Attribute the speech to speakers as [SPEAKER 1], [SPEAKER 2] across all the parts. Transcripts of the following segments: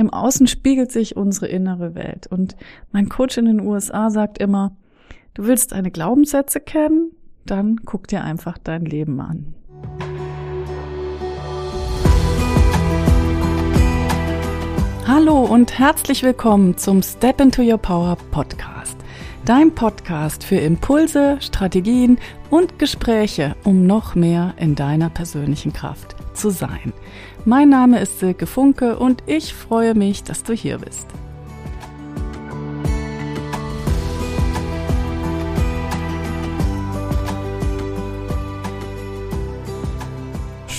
[SPEAKER 1] Im Außen spiegelt sich unsere innere Welt. Und mein Coach in den USA sagt immer, du willst deine Glaubenssätze kennen, dann guck dir einfach dein Leben an. Hallo und herzlich willkommen zum Step into Your Power Podcast. Dein Podcast für Impulse, Strategien und Gespräche, um noch mehr in deiner persönlichen Kraft zu sein. Mein Name ist Silke Funke und ich freue mich, dass du hier bist.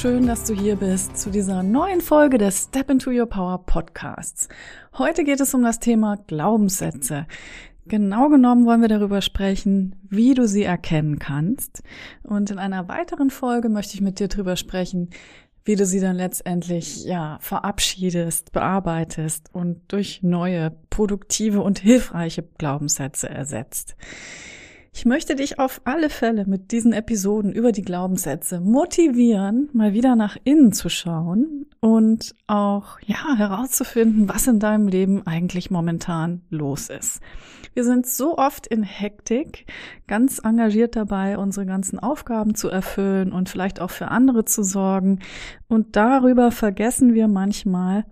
[SPEAKER 1] schön, dass du hier bist zu dieser neuen Folge des Step into Your Power Podcasts. Heute geht es um das Thema Glaubenssätze. Genau genommen wollen wir darüber sprechen, wie du sie erkennen kannst. Und in einer weiteren Folge möchte ich mit dir darüber sprechen, wie du sie dann letztendlich, ja, verabschiedest, bearbeitest und durch neue, produktive und hilfreiche Glaubenssätze ersetzt. Ich möchte dich auf alle Fälle mit diesen Episoden über die Glaubenssätze motivieren, mal wieder nach innen zu schauen und auch, ja, herauszufinden, was in deinem Leben eigentlich momentan los ist. Wir sind so oft in Hektik, ganz engagiert dabei, unsere ganzen Aufgaben zu erfüllen und vielleicht auch für andere zu sorgen. Und darüber vergessen wir manchmal,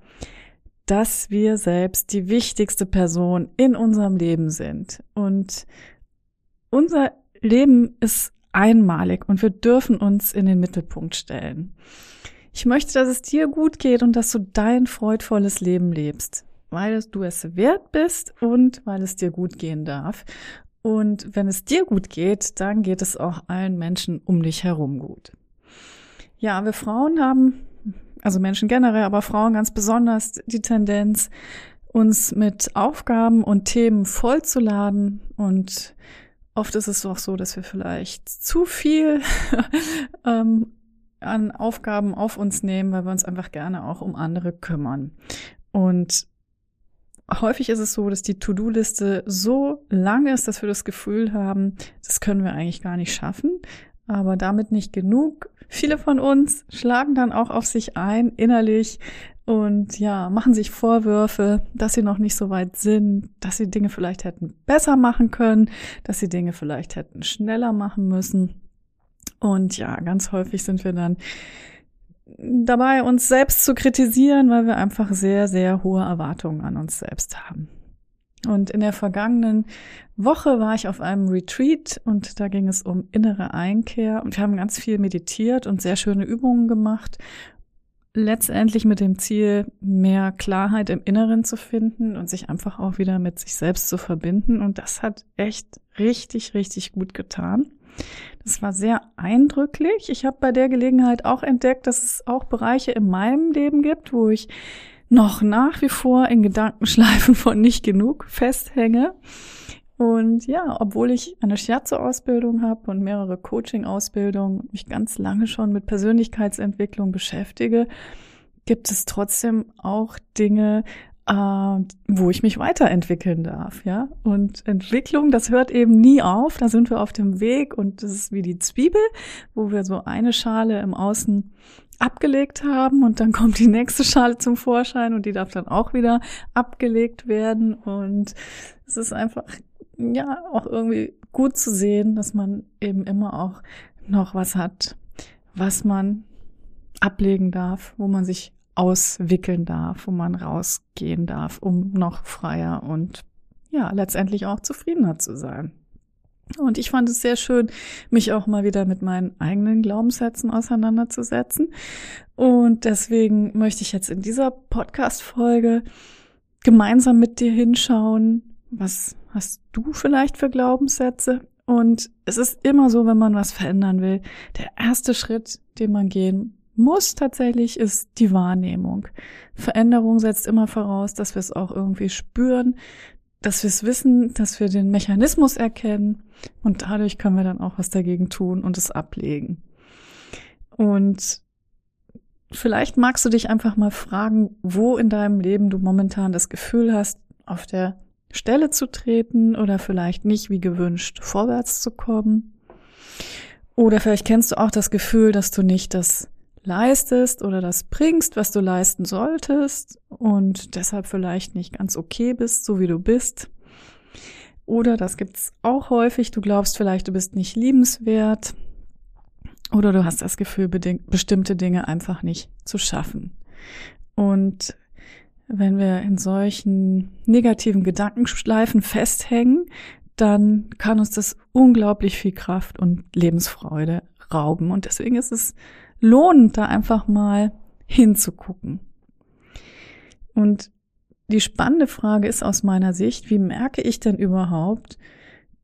[SPEAKER 1] dass wir selbst die wichtigste Person in unserem Leben sind. Und unser Leben ist einmalig und wir dürfen uns in den Mittelpunkt stellen. Ich möchte, dass es dir gut geht und dass du dein freudvolles Leben lebst, weil du es wert bist und weil es dir gut gehen darf. Und wenn es dir gut geht, dann geht es auch allen Menschen um dich herum gut. Ja, wir Frauen haben, also Menschen generell, aber Frauen ganz besonders die Tendenz, uns mit Aufgaben und Themen vollzuladen und Oft ist es auch so, dass wir vielleicht zu viel ähm, an Aufgaben auf uns nehmen, weil wir uns einfach gerne auch um andere kümmern. Und häufig ist es so, dass die To-Do-Liste so lang ist, dass wir das Gefühl haben, das können wir eigentlich gar nicht schaffen. Aber damit nicht genug. Viele von uns schlagen dann auch auf sich ein, innerlich, und ja, machen sich Vorwürfe, dass sie noch nicht so weit sind, dass sie Dinge vielleicht hätten besser machen können, dass sie Dinge vielleicht hätten schneller machen müssen. Und ja, ganz häufig sind wir dann dabei, uns selbst zu kritisieren, weil wir einfach sehr, sehr hohe Erwartungen an uns selbst haben. Und in der vergangenen Woche war ich auf einem Retreat und da ging es um innere Einkehr und wir haben ganz viel meditiert und sehr schöne Übungen gemacht letztendlich mit dem Ziel, mehr Klarheit im Inneren zu finden und sich einfach auch wieder mit sich selbst zu verbinden. Und das hat echt richtig, richtig gut getan. Das war sehr eindrücklich. Ich habe bei der Gelegenheit auch entdeckt, dass es auch Bereiche in meinem Leben gibt, wo ich noch nach wie vor in Gedankenschleifen von nicht genug festhänge und ja, obwohl ich eine Shiatsu-Ausbildung habe und mehrere Coaching-Ausbildungen, mich ganz lange schon mit Persönlichkeitsentwicklung beschäftige, gibt es trotzdem auch Dinge, äh, wo ich mich weiterentwickeln darf, ja. Und Entwicklung, das hört eben nie auf. Da sind wir auf dem Weg und das ist wie die Zwiebel, wo wir so eine Schale im Außen abgelegt haben und dann kommt die nächste Schale zum Vorschein und die darf dann auch wieder abgelegt werden und es ist einfach ja auch irgendwie gut zu sehen, dass man eben immer auch noch was hat, was man ablegen darf, wo man sich auswickeln darf, wo man rausgehen darf, um noch freier und ja, letztendlich auch zufriedener zu sein. Und ich fand es sehr schön, mich auch mal wieder mit meinen eigenen Glaubenssätzen auseinanderzusetzen. Und deswegen möchte ich jetzt in dieser Podcast-Folge gemeinsam mit dir hinschauen, was hast du vielleicht für Glaubenssätze? Und es ist immer so, wenn man was verändern will, der erste Schritt, den man gehen muss tatsächlich, ist die Wahrnehmung. Veränderung setzt immer voraus, dass wir es auch irgendwie spüren, dass wir es wissen, dass wir den Mechanismus erkennen und dadurch können wir dann auch was dagegen tun und es ablegen. Und vielleicht magst du dich einfach mal fragen, wo in deinem Leben du momentan das Gefühl hast, auf der Stelle zu treten oder vielleicht nicht wie gewünscht vorwärts zu kommen. Oder vielleicht kennst du auch das Gefühl, dass du nicht das leistest oder das bringst, was du leisten solltest und deshalb vielleicht nicht ganz okay bist, so wie du bist. Oder das gibt's auch häufig, du glaubst vielleicht, du bist nicht liebenswert oder du hast das Gefühl, bestimmte Dinge einfach nicht zu schaffen. Und wenn wir in solchen negativen Gedankenschleifen festhängen, dann kann uns das unglaublich viel Kraft und Lebensfreude rauben. Und deswegen ist es lohnend, da einfach mal hinzugucken. Und die spannende Frage ist aus meiner Sicht, wie merke ich denn überhaupt,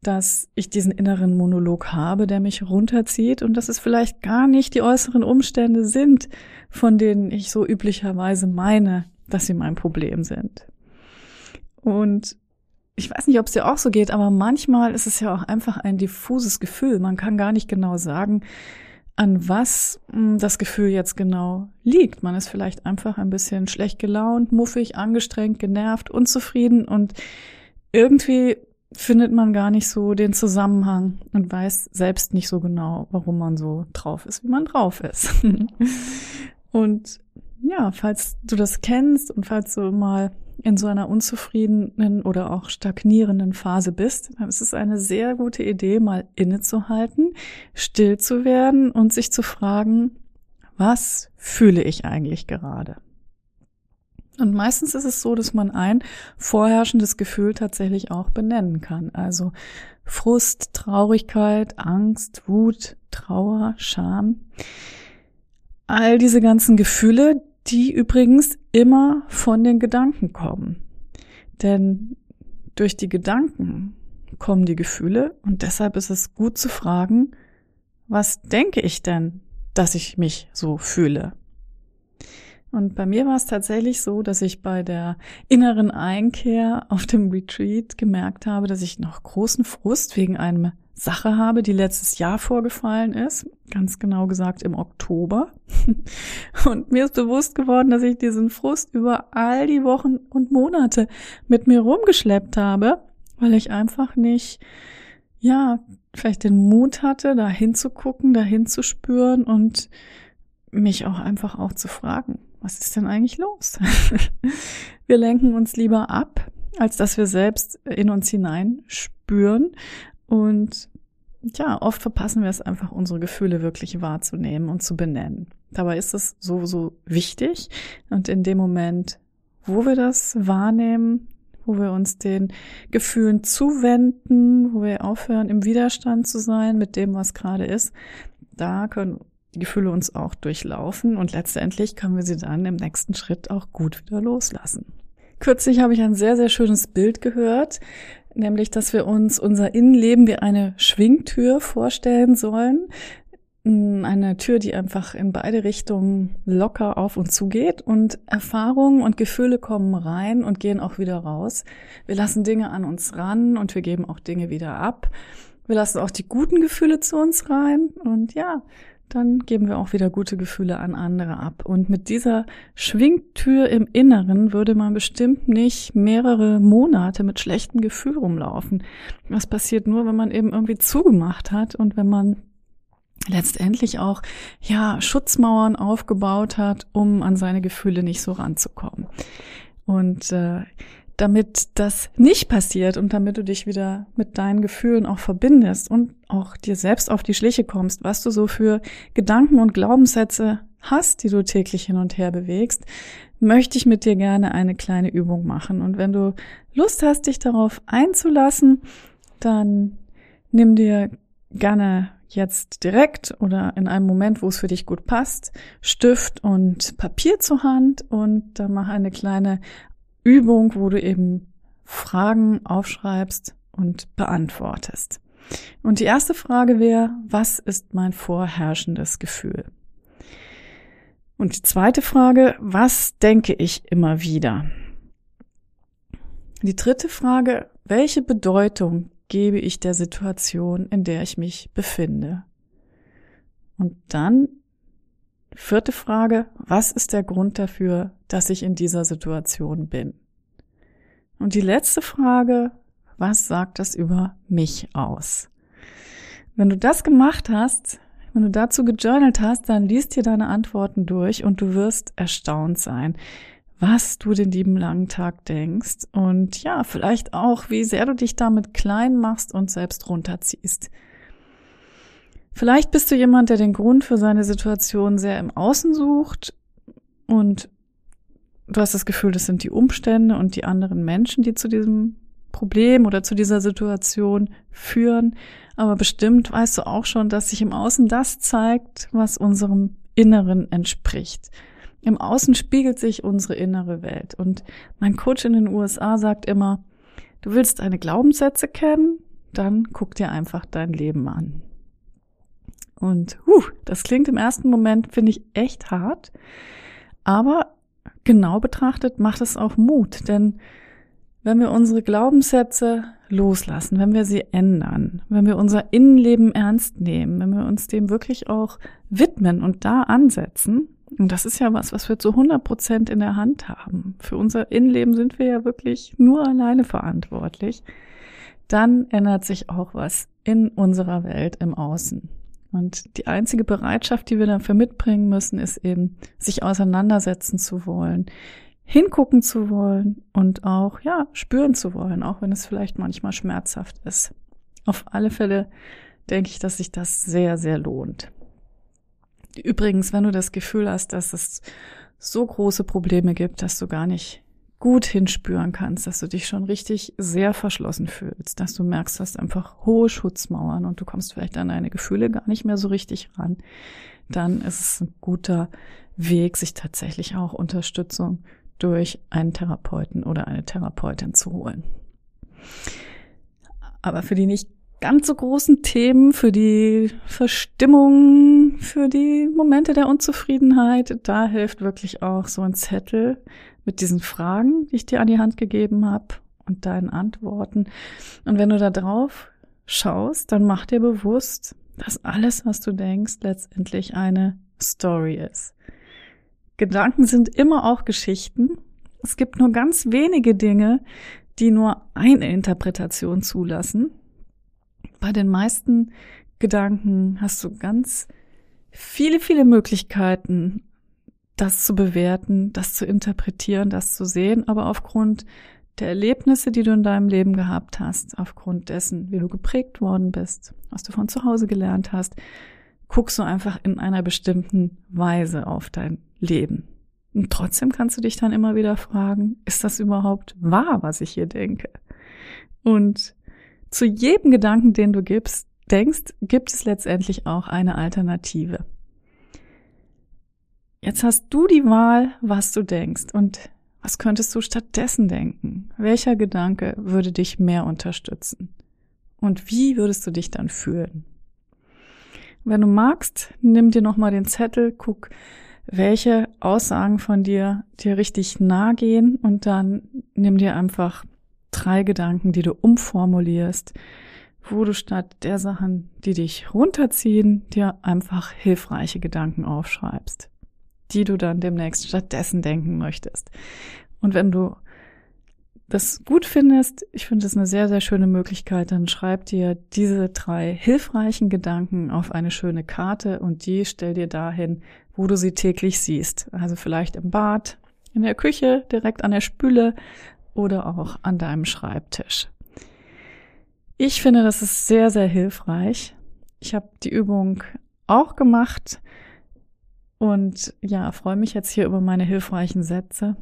[SPEAKER 1] dass ich diesen inneren Monolog habe, der mich runterzieht und dass es vielleicht gar nicht die äußeren Umstände sind, von denen ich so üblicherweise meine, dass sie mein Problem sind. Und ich weiß nicht, ob es dir auch so geht, aber manchmal ist es ja auch einfach ein diffuses Gefühl. Man kann gar nicht genau sagen, an was hm, das Gefühl jetzt genau liegt. Man ist vielleicht einfach ein bisschen schlecht gelaunt, muffig, angestrengt, genervt, unzufrieden und irgendwie findet man gar nicht so den Zusammenhang und weiß selbst nicht so genau, warum man so drauf ist, wie man drauf ist. und ja, falls du das kennst und falls du mal in so einer unzufriedenen oder auch stagnierenden Phase bist, dann ist es eine sehr gute Idee, mal innezuhalten, still zu werden und sich zu fragen, was fühle ich eigentlich gerade? Und meistens ist es so, dass man ein vorherrschendes Gefühl tatsächlich auch benennen kann. Also Frust, Traurigkeit, Angst, Wut, Trauer, Scham. All diese ganzen Gefühle, die übrigens immer von den Gedanken kommen. Denn durch die Gedanken kommen die Gefühle und deshalb ist es gut zu fragen, was denke ich denn, dass ich mich so fühle? Und bei mir war es tatsächlich so, dass ich bei der inneren Einkehr auf dem Retreat gemerkt habe, dass ich noch großen Frust wegen einem Sache habe, die letztes Jahr vorgefallen ist, ganz genau gesagt im Oktober. Und mir ist bewusst geworden, dass ich diesen Frust über all die Wochen und Monate mit mir rumgeschleppt habe, weil ich einfach nicht, ja, vielleicht den Mut hatte, da hinzugucken, da hinzuspüren und mich auch einfach auch zu fragen, was ist denn eigentlich los? wir lenken uns lieber ab, als dass wir selbst in uns hinein spüren und ja, oft verpassen wir es einfach, unsere Gefühle wirklich wahrzunehmen und zu benennen. Dabei ist es so, so wichtig. Und in dem Moment, wo wir das wahrnehmen, wo wir uns den Gefühlen zuwenden, wo wir aufhören, im Widerstand zu sein mit dem, was gerade ist, da können die Gefühle uns auch durchlaufen und letztendlich können wir sie dann im nächsten Schritt auch gut wieder loslassen. Kürzlich habe ich ein sehr, sehr schönes Bild gehört, nämlich, dass wir uns unser Innenleben wie eine Schwingtür vorstellen sollen. Mm, eine Tür, die einfach in beide Richtungen locker auf und zu geht und Erfahrungen und Gefühle kommen rein und gehen auch wieder raus. Wir lassen Dinge an uns ran und wir geben auch Dinge wieder ab. Wir lassen auch die guten Gefühle zu uns rein und ja, dann geben wir auch wieder gute Gefühle an andere ab. Und mit dieser Schwingtür im Inneren würde man bestimmt nicht mehrere Monate mit schlechtem Gefühl rumlaufen. Das passiert nur, wenn man eben irgendwie zugemacht hat und wenn man letztendlich auch ja Schutzmauern aufgebaut hat, um an seine Gefühle nicht so ranzukommen. Und äh, damit das nicht passiert und damit du dich wieder mit deinen Gefühlen auch verbindest und auch dir selbst auf die Schliche kommst, was du so für Gedanken und Glaubenssätze hast, die du täglich hin und her bewegst, möchte ich mit dir gerne eine kleine Übung machen. Und wenn du Lust hast, dich darauf einzulassen, dann nimm dir gerne jetzt direkt oder in einem Moment, wo es für dich gut passt, Stift und Papier zur Hand und dann mach eine kleine Übung, wo du eben Fragen aufschreibst und beantwortest. Und die erste Frage wäre, was ist mein vorherrschendes Gefühl? Und die zweite Frage, was denke ich immer wieder? Die dritte Frage, welche Bedeutung gebe ich der Situation, in der ich mich befinde? Und dann Vierte Frage, was ist der Grund dafür, dass ich in dieser Situation bin? Und die letzte Frage, was sagt das über mich aus? Wenn du das gemacht hast, Wenn du dazu gejournalt hast, dann liest dir deine Antworten durch und du wirst erstaunt sein, was du den lieben langen Tag denkst und ja, vielleicht auch, wie sehr du dich damit klein machst und selbst runterziehst. Vielleicht bist du jemand, der den Grund für seine Situation sehr im Außen sucht und du hast das Gefühl, das sind die Umstände und die anderen Menschen, die zu diesem Problem oder zu dieser Situation führen. Aber bestimmt weißt du auch schon, dass sich im Außen das zeigt, was unserem Inneren entspricht. Im Außen spiegelt sich unsere innere Welt. Und mein Coach in den USA sagt immer, du willst deine Glaubenssätze kennen, dann guck dir einfach dein Leben an. Und huh, das klingt im ersten Moment, finde ich, echt hart. Aber genau betrachtet macht es auch Mut, denn wenn wir unsere Glaubenssätze loslassen, wenn wir sie ändern, wenn wir unser Innenleben ernst nehmen, wenn wir uns dem wirklich auch widmen und da ansetzen, und das ist ja was, was wir zu 100 Prozent in der Hand haben. Für unser Innenleben sind wir ja wirklich nur alleine verantwortlich. Dann ändert sich auch was in unserer Welt im Außen. Und die einzige Bereitschaft, die wir dafür mitbringen müssen, ist eben, sich auseinandersetzen zu wollen, hingucken zu wollen und auch, ja, spüren zu wollen, auch wenn es vielleicht manchmal schmerzhaft ist. Auf alle Fälle denke ich, dass sich das sehr, sehr lohnt. Übrigens, wenn du das Gefühl hast, dass es so große Probleme gibt, dass du gar nicht gut hinspüren kannst, dass du dich schon richtig sehr verschlossen fühlst, dass du merkst, du hast einfach hohe Schutzmauern und du kommst vielleicht an deine Gefühle gar nicht mehr so richtig ran, dann ist es ein guter Weg, sich tatsächlich auch Unterstützung durch einen Therapeuten oder eine Therapeutin zu holen. Aber für die nicht ganz so großen Themen, für die Verstimmung, für die Momente der Unzufriedenheit, da hilft wirklich auch so ein Zettel mit diesen Fragen, die ich dir an die Hand gegeben habe und deinen Antworten. Und wenn du da drauf schaust, dann mach dir bewusst, dass alles, was du denkst, letztendlich eine Story ist. Gedanken sind immer auch Geschichten. Es gibt nur ganz wenige Dinge, die nur eine Interpretation zulassen. Bei den meisten Gedanken hast du ganz viele, viele Möglichkeiten, das zu bewerten, das zu interpretieren, das zu sehen, aber aufgrund der Erlebnisse, die du in deinem Leben gehabt hast, aufgrund dessen, wie du geprägt worden bist, was du von zu Hause gelernt hast, guckst du einfach in einer bestimmten Weise auf dein Leben. Und trotzdem kannst du dich dann immer wieder fragen, ist das überhaupt wahr, was ich hier denke? Und zu jedem Gedanken, den du gibst, denkst, gibt es letztendlich auch eine Alternative. Jetzt hast du die Wahl, was du denkst und was könntest du stattdessen denken? Welcher Gedanke würde dich mehr unterstützen? Und wie würdest du dich dann fühlen? Wenn du magst, nimm dir nochmal den Zettel, guck, welche Aussagen von dir dir richtig nahe gehen und dann nimm dir einfach drei Gedanken, die du umformulierst, wo du statt der Sachen, die dich runterziehen, dir einfach hilfreiche Gedanken aufschreibst die du dann demnächst stattdessen denken möchtest. Und wenn du das gut findest, ich finde es eine sehr, sehr schöne Möglichkeit, dann schreib dir diese drei hilfreichen Gedanken auf eine schöne Karte und die stell dir dahin, wo du sie täglich siehst. Also vielleicht im Bad, in der Küche, direkt an der Spüle oder auch an deinem Schreibtisch. Ich finde, das ist sehr, sehr hilfreich. Ich habe die Übung auch gemacht und ja, freue mich jetzt hier über meine hilfreichen Sätze.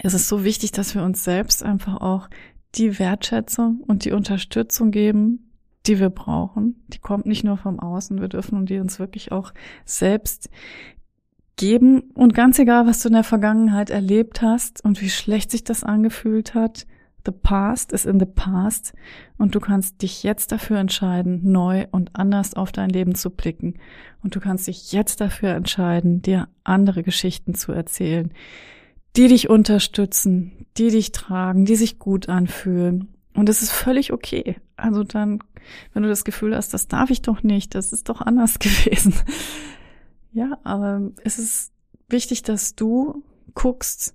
[SPEAKER 1] Es ist so wichtig, dass wir uns selbst einfach auch die Wertschätzung und die Unterstützung geben, die wir brauchen. Die kommt nicht nur vom Außen, wir dürfen die uns wirklich auch selbst geben. Und ganz egal, was du in der Vergangenheit erlebt hast und wie schlecht sich das angefühlt hat, The past is in the past und du kannst dich jetzt dafür entscheiden, neu und anders auf dein Leben zu blicken. Und du kannst dich jetzt dafür entscheiden, dir andere Geschichten zu erzählen, die dich unterstützen, die dich tragen, die sich gut anfühlen. Und es ist völlig okay. Also dann, wenn du das Gefühl hast, das darf ich doch nicht, das ist doch anders gewesen. Ja, aber es ist wichtig, dass du guckst,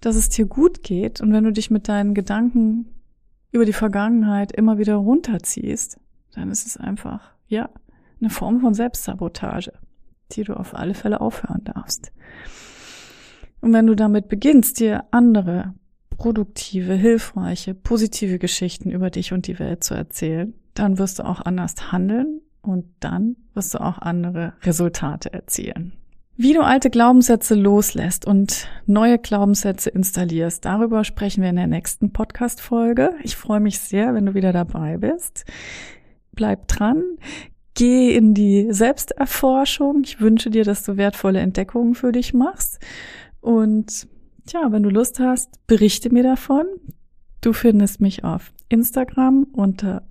[SPEAKER 1] dass es dir gut geht und wenn du dich mit deinen Gedanken über die Vergangenheit immer wieder runterziehst, dann ist es einfach, ja, eine Form von Selbstsabotage, die du auf alle Fälle aufhören darfst. Und wenn du damit beginnst, dir andere produktive, hilfreiche, positive Geschichten über dich und die Welt zu erzählen, dann wirst du auch anders handeln und dann wirst du auch andere Resultate erzielen. Wie du alte Glaubenssätze loslässt und neue Glaubenssätze installierst, darüber sprechen wir in der nächsten Podcast-Folge. Ich freue mich sehr, wenn du wieder dabei bist. Bleib dran. Geh in die Selbsterforschung. Ich wünsche dir, dass du wertvolle Entdeckungen für dich machst. Und ja, wenn du Lust hast, berichte mir davon. Du findest mich auf Instagram unter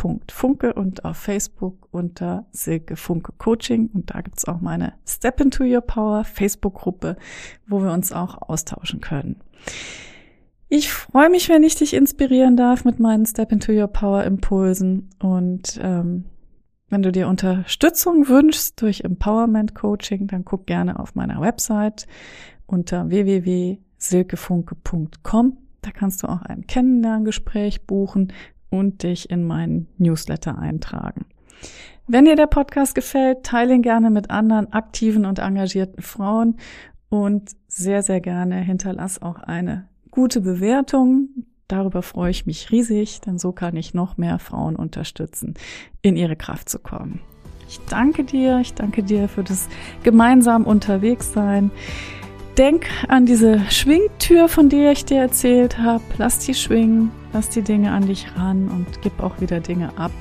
[SPEAKER 1] silke.funke und auf Facebook unter Silke Funke Coaching. Und da gibt's auch meine Step into Your Power Facebook-Gruppe, wo wir uns auch austauschen können. Ich freue mich, wenn ich dich inspirieren darf mit meinen Step into Your Power Impulsen. Und ähm, wenn du dir Unterstützung wünschst durch Empowerment Coaching, dann guck gerne auf meiner Website unter www.silkefunke.com da kannst du auch ein Kennenlerngespräch buchen und dich in meinen Newsletter eintragen. Wenn dir der Podcast gefällt, teile ihn gerne mit anderen aktiven und engagierten Frauen und sehr, sehr gerne hinterlass auch eine gute Bewertung. Darüber freue ich mich riesig, denn so kann ich noch mehr Frauen unterstützen, in ihre Kraft zu kommen. Ich danke dir, ich danke dir für das gemeinsam unterwegs sein. Denk an diese Schwingtür, von der ich dir erzählt habe. Lass die schwingen, lass die Dinge an dich ran und gib auch wieder Dinge ab.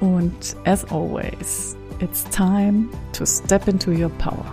[SPEAKER 1] Und as always, it's time to step into your power.